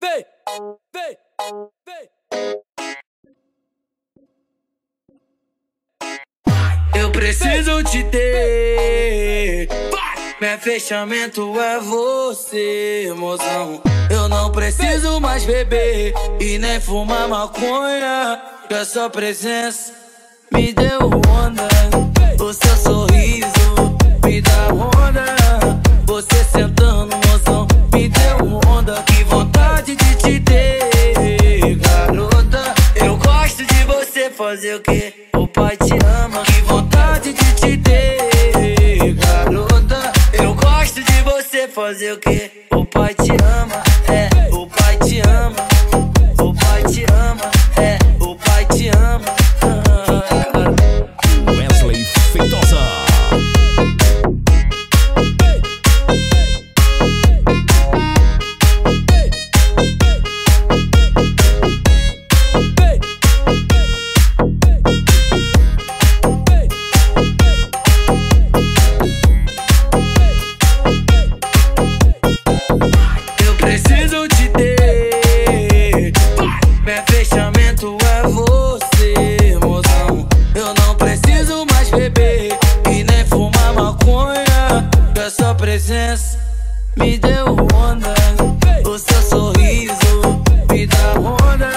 vem, vem, vem. Eu preciso te ter. Meu fechamento é você, mozão. Eu não preciso mais beber e nem fumar maconha. Que a sua presença me deu onda. Fazer o que? O pai te ama. Que vontade de te ter, garota. Eu gosto de você fazer o que? O pai te ama, preciso mais beber e nem fumar maconha. Que a sua presença me deu onda. O seu sorriso me dá onda.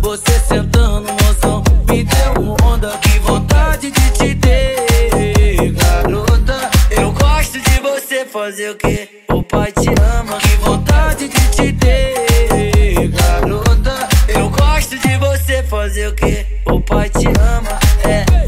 Você sentando, mozão, me deu onda. Que vontade de te ter, garota. Eu gosto de você fazer o que? O pai te ama. Que vontade de te ter, garota. Eu gosto de você fazer o que? O pai te ama, é.